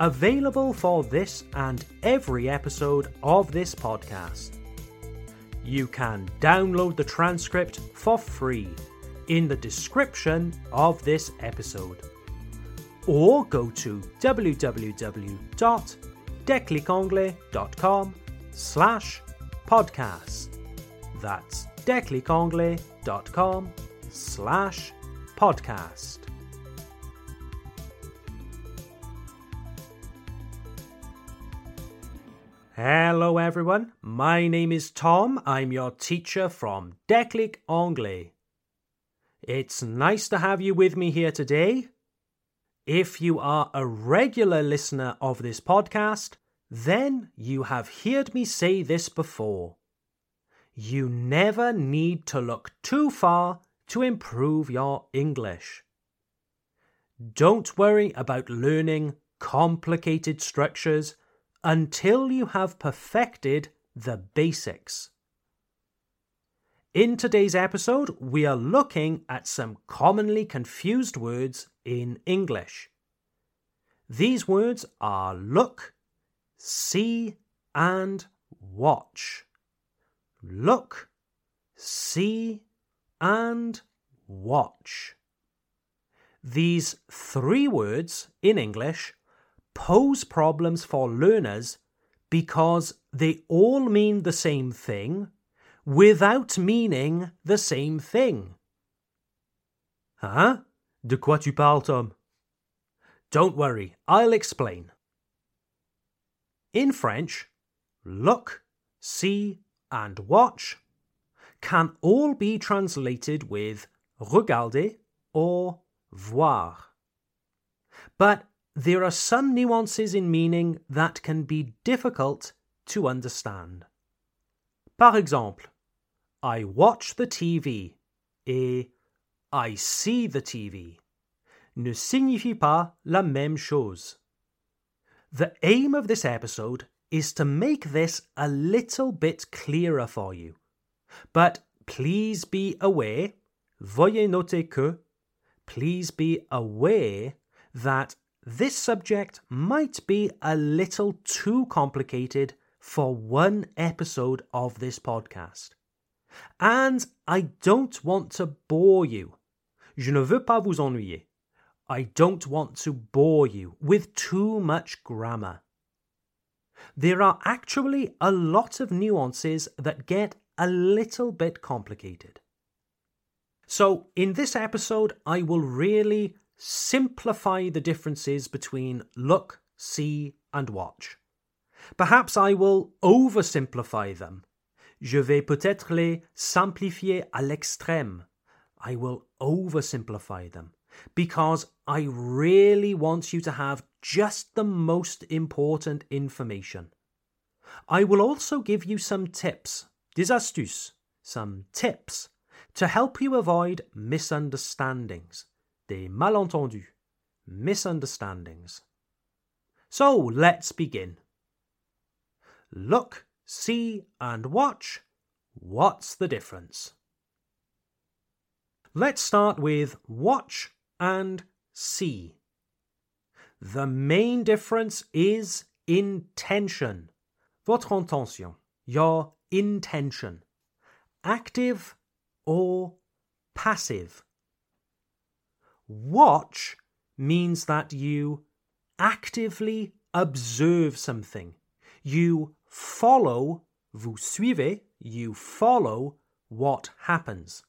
available for this and every episode of this podcast. You can download the transcript for free in the description of this episode. Or go to www.declicanglais.com slash podcast. That's declicanglais.com slash podcast. Hello everyone, my name is Tom. I'm your teacher from Declic Anglais. It's nice to have you with me here today. If you are a regular listener of this podcast, then you have heard me say this before. You never need to look too far to improve your English. Don't worry about learning complicated structures until you have perfected the basics. In today's episode, we are looking at some commonly confused words in English. These words are look, see, and watch. Look, see, and watch. These three words in English pose problems for learners because they all mean the same thing without meaning the same thing. Huh? De quoi tu parles, Tom? Don't worry, I'll explain. In French, look, see, and watch can all be translated with regarder or voir. But there are some nuances in meaning that can be difficult to understand. Par exemple, I watch the TV et I see the TV ne signifie pas la même chose. The aim of this episode is to make this a little bit clearer for you. But please be aware, veuillez noter que, please be aware that this subject might be a little too complicated for one episode of this podcast. And I don't want to bore you. Je ne veux pas vous ennuyer. I don't want to bore you with too much grammar. There are actually a lot of nuances that get a little bit complicated. So, in this episode, I will really simplify the differences between look, see, and watch. Perhaps I will oversimplify them. Je vais peut-être les simplifier à l'extrême. I will oversimplify them because I really want you to have just the most important information. I will also give you some tips, des astuces, some tips to help you avoid misunderstandings des malentendus, misunderstandings. So let's begin. Look, see, and watch. What's the difference? Let's start with watch and see. The main difference is intention. Votre intention, your intention. Active or passive. Watch means that you actively observe something. You follow, vous suivez, you follow what happens.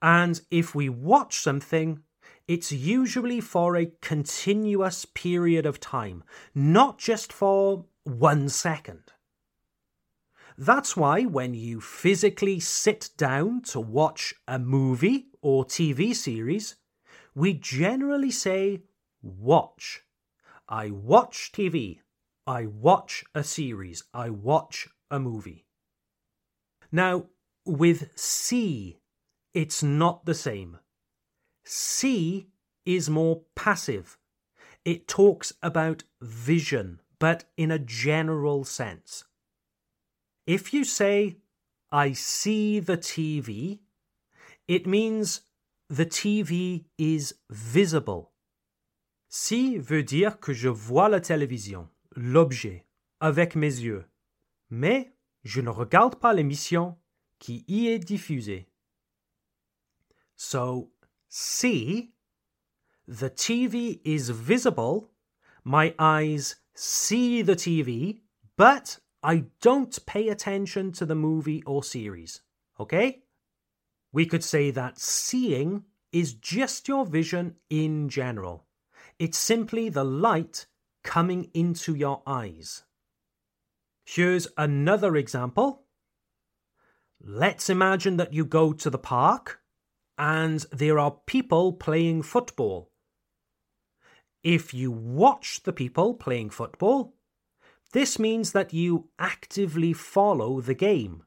And if we watch something, it's usually for a continuous period of time, not just for one second. That's why when you physically sit down to watch a movie or TV series, we generally say watch. I watch TV. I watch a series. I watch a movie. Now, with see, it's not the same. See is more passive. It talks about vision, but in a general sense. If you say, I see the TV, it means the TV is visible. Si veut dire que je vois la télévision, l'objet, avec mes yeux. Mais je ne regarde pas l'émission qui y est diffusée. So, see, the TV is visible, my eyes see the TV, but I don't pay attention to the movie or series. Okay? We could say that seeing is just your vision in general. It's simply the light coming into your eyes. Here's another example. Let's imagine that you go to the park and there are people playing football. If you watch the people playing football, this means that you actively follow the game.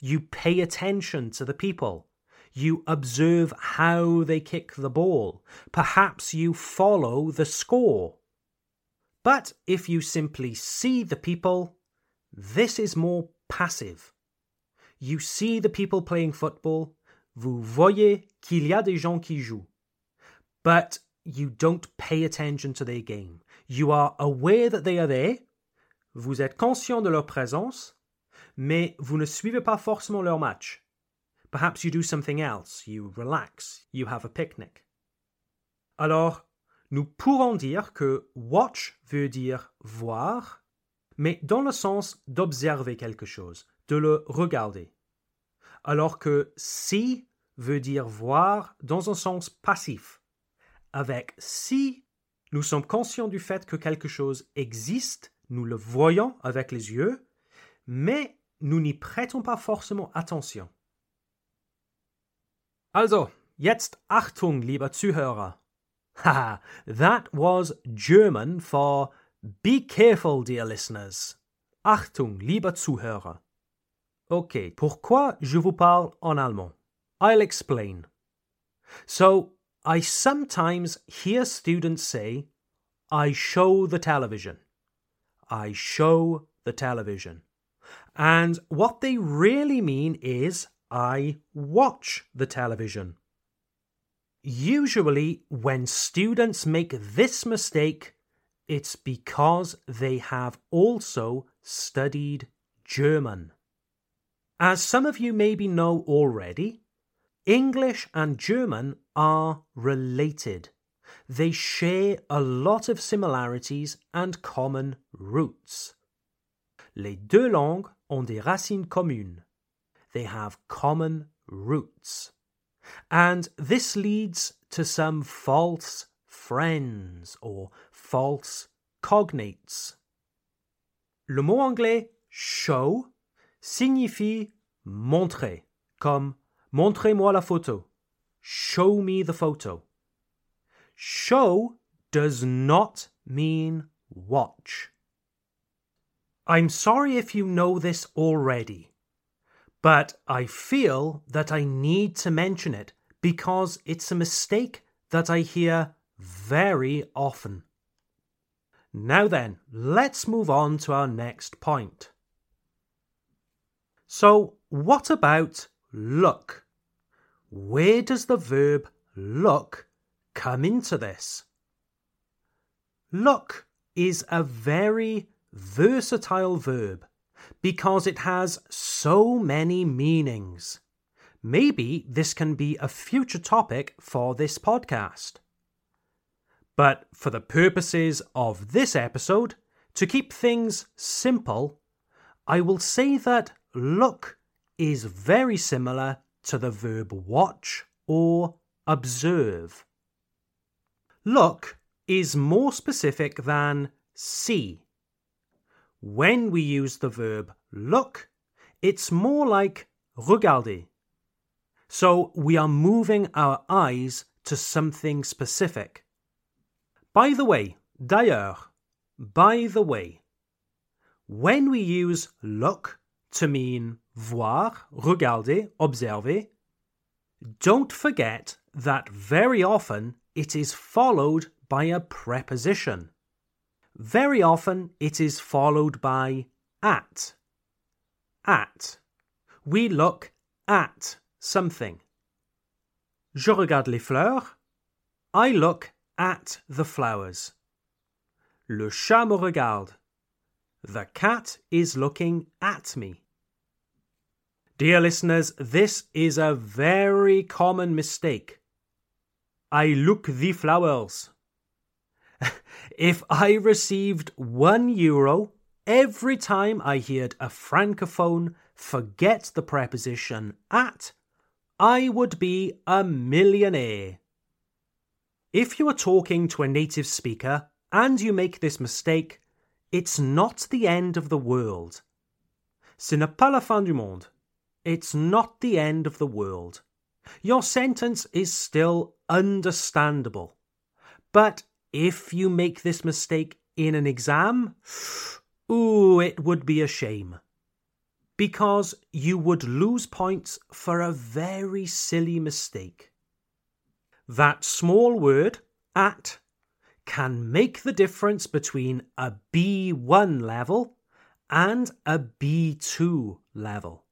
You pay attention to the people. You observe how they kick the ball. Perhaps you follow the score. But if you simply see the people, this is more passive. You see the people playing football, vous voyez qu'il y a des gens qui jouent. But you don't pay attention to their game. You are aware that they are there, vous êtes conscient de leur présence, mais vous ne suivez pas forcément leur match. Perhaps you do something else, you relax, you have a picnic. Alors, nous pourrons dire que watch veut dire voir, mais dans le sens d'observer quelque chose, de le regarder. Alors que see veut dire voir dans un sens passif. Avec si, nous sommes conscients du fait que quelque chose existe nous le voyons avec les yeux, mais nous n'y prêtons pas forcément attention. Also, jetzt Achtung, lieber Zuhörer. Haha, that was German for be careful, dear listeners. Achtung, lieber Zuhörer. Ok, pourquoi je vous parle en allemand? I'll explain. So, I sometimes hear students say, I show the television. I show the television. And what they really mean is I watch the television. Usually, when students make this mistake, it's because they have also studied German. As some of you maybe know already, English and German are related. They share a lot of similarities and common roots. Les deux langues ont des racines communes. They have common roots. And this leads to some false friends or false cognates. Le mot anglais show signifie montrer, comme montrez-moi la photo. Show me the photo. Show does not mean watch. I'm sorry if you know this already, but I feel that I need to mention it because it's a mistake that I hear very often. Now then, let's move on to our next point. So, what about look? Where does the verb look come into this. Look is a very versatile verb because it has so many meanings. Maybe this can be a future topic for this podcast. But for the purposes of this episode, to keep things simple, I will say that look is very similar to the verb watch or observe. Look is more specific than see. When we use the verb look, it's more like regarder. So we are moving our eyes to something specific. By the way, d'ailleurs, by the way. When we use look to mean voir, regarder, observer, don't forget that very often it is followed by a preposition. Very often it is followed by at. At. We look at something. Je regarde les fleurs. I look at the flowers. Le chat me regarde. The cat is looking at me. Dear listeners, this is a very common mistake. I look the flowers. If I received one euro every time I heard a francophone forget the preposition at, I would be a millionaire. If you are talking to a native speaker and you make this mistake, it's not the end of the world. Ce n'est pas la fin du monde. It's not the end of the world. Your sentence is still understandable. But if you make this mistake in an exam, ooh, it would be a shame. Because you would lose points for a very silly mistake. That small word, at, can make the difference between a B1 level and a B2 level.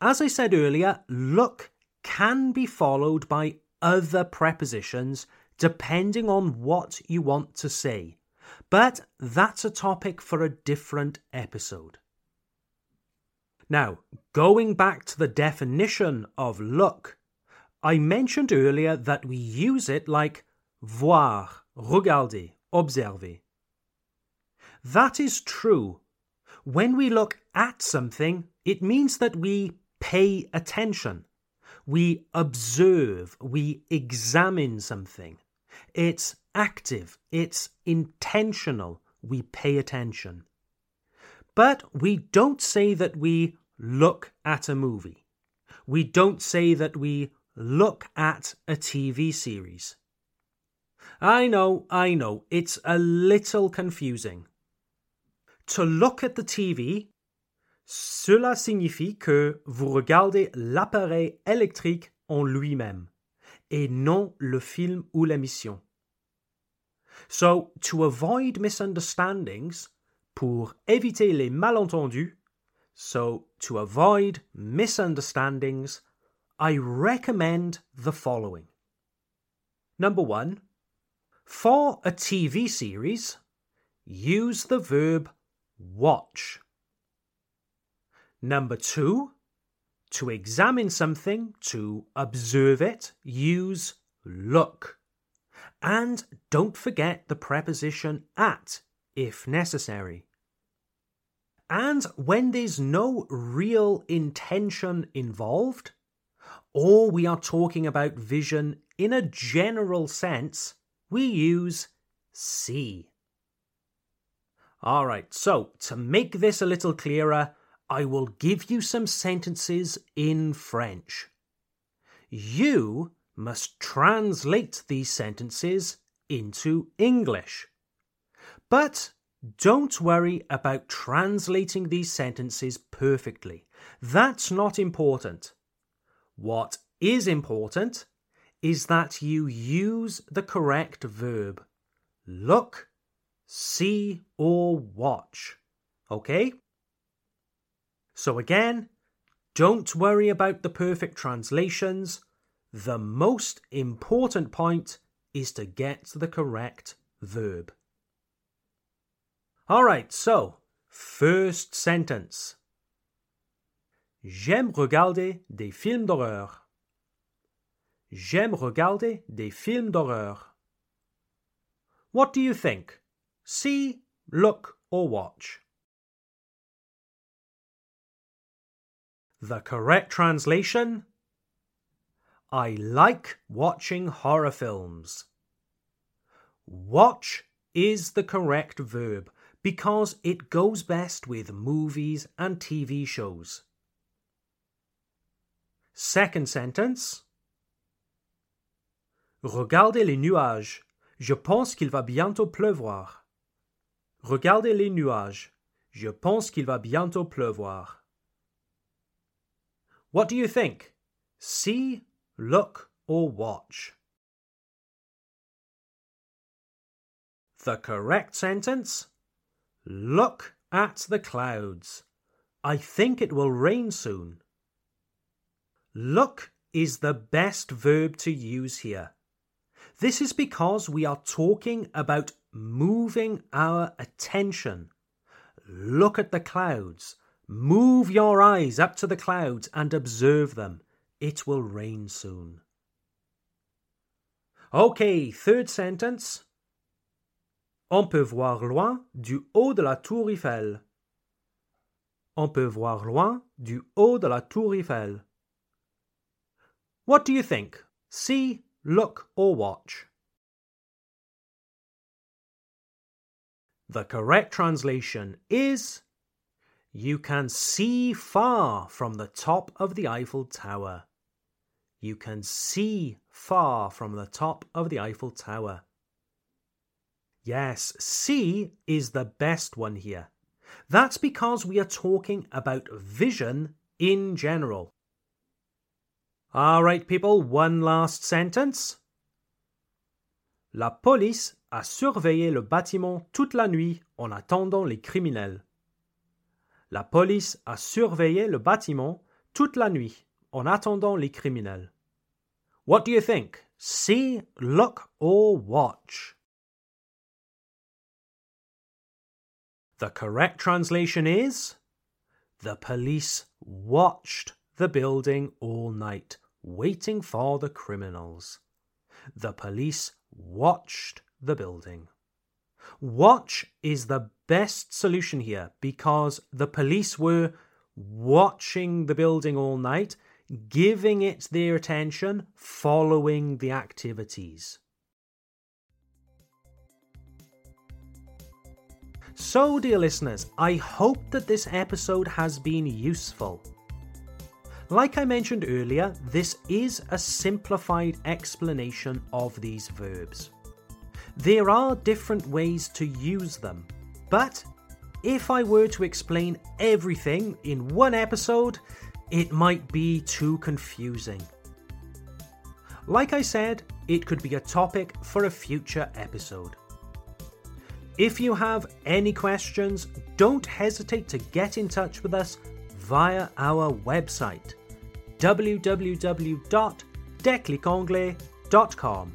As I said earlier, look can be followed by other prepositions depending on what you want to say, but that's a topic for a different episode. Now, going back to the definition of look, I mentioned earlier that we use it like voir, regarder, observer. That is true. When we look at something, it means that we pay attention. We observe, we examine something. It's active, it's intentional, we pay attention. But we don't say that we look at a movie. We don't say that we look at a TV series. I know, I know, it's a little confusing. To look at the TV, cela signifie que vous regardez l'appareil électrique en lui-même et non le film ou l'émission. So, to avoid misunderstandings, pour éviter les malentendus, so to avoid misunderstandings, I recommend the following. Number one, for a TV series, use the verb watch. Number two, to examine something, to observe it, use look. And don't forget the preposition at if necessary. And when there's no real intention involved, or we are talking about vision in a general sense, we use see. Alright, so to make this a little clearer, I will give you some sentences in French. You must translate these sentences into English. But don't worry about translating these sentences perfectly. That's not important. What is important is that you use the correct verb look, see, or watch. Okay? So again, don't worry about the perfect translations. The most important point is to get the correct verb. Alright, so, first sentence. J'aime regarder des films d'horreur. J'aime regarder des films d'horreur. What do you think? See, look, or watch? The correct translation I like watching horror films. Watch is the correct verb because it goes best with movies and TV shows. Second sentence Regardez les nuages. Je pense qu'il va bientôt pleuvoir. Regardez les nuages. Je pense qu'il va bientôt pleuvoir. What do you think? See, look, or watch? The correct sentence Look at the clouds. I think it will rain soon. Look is the best verb to use here. This is because we are talking about moving our attention. Look at the clouds. Move your eyes up to the clouds and observe them. It will rain soon. Okay, third sentence. On peut voir loin du haut de la tour Eiffel. On peut voir loin du haut de la tour Eiffel. What do you think? See, look, or watch? The correct translation is You can see far from the top of the Eiffel Tower. You can see far from the top of the Eiffel Tower. Yes, see is the best one here. That's because we are talking about vision in general. All right, people, one last sentence. La police a surveillé le bâtiment toute la nuit en attendant les criminels. La police a surveillé le bâtiment toute la nuit en attendant les criminels. What do you think? See, look, or watch? The correct translation is The police watched the building all night, waiting for the criminals. The police watched the building. Watch is the best solution here because the police were watching the building all night, giving it their attention, following the activities. So, dear listeners, I hope that this episode has been useful. Like I mentioned earlier, this is a simplified explanation of these verbs. There are different ways to use them, but if I were to explain everything in one episode, it might be too confusing. Like I said, it could be a topic for a future episode. If you have any questions, don't hesitate to get in touch with us via our website www.declicanglais.com.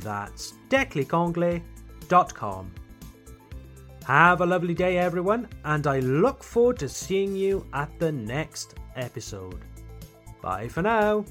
That's declicanglais.com. Have a lovely day, everyone, and I look forward to seeing you at the next episode. Bye for now.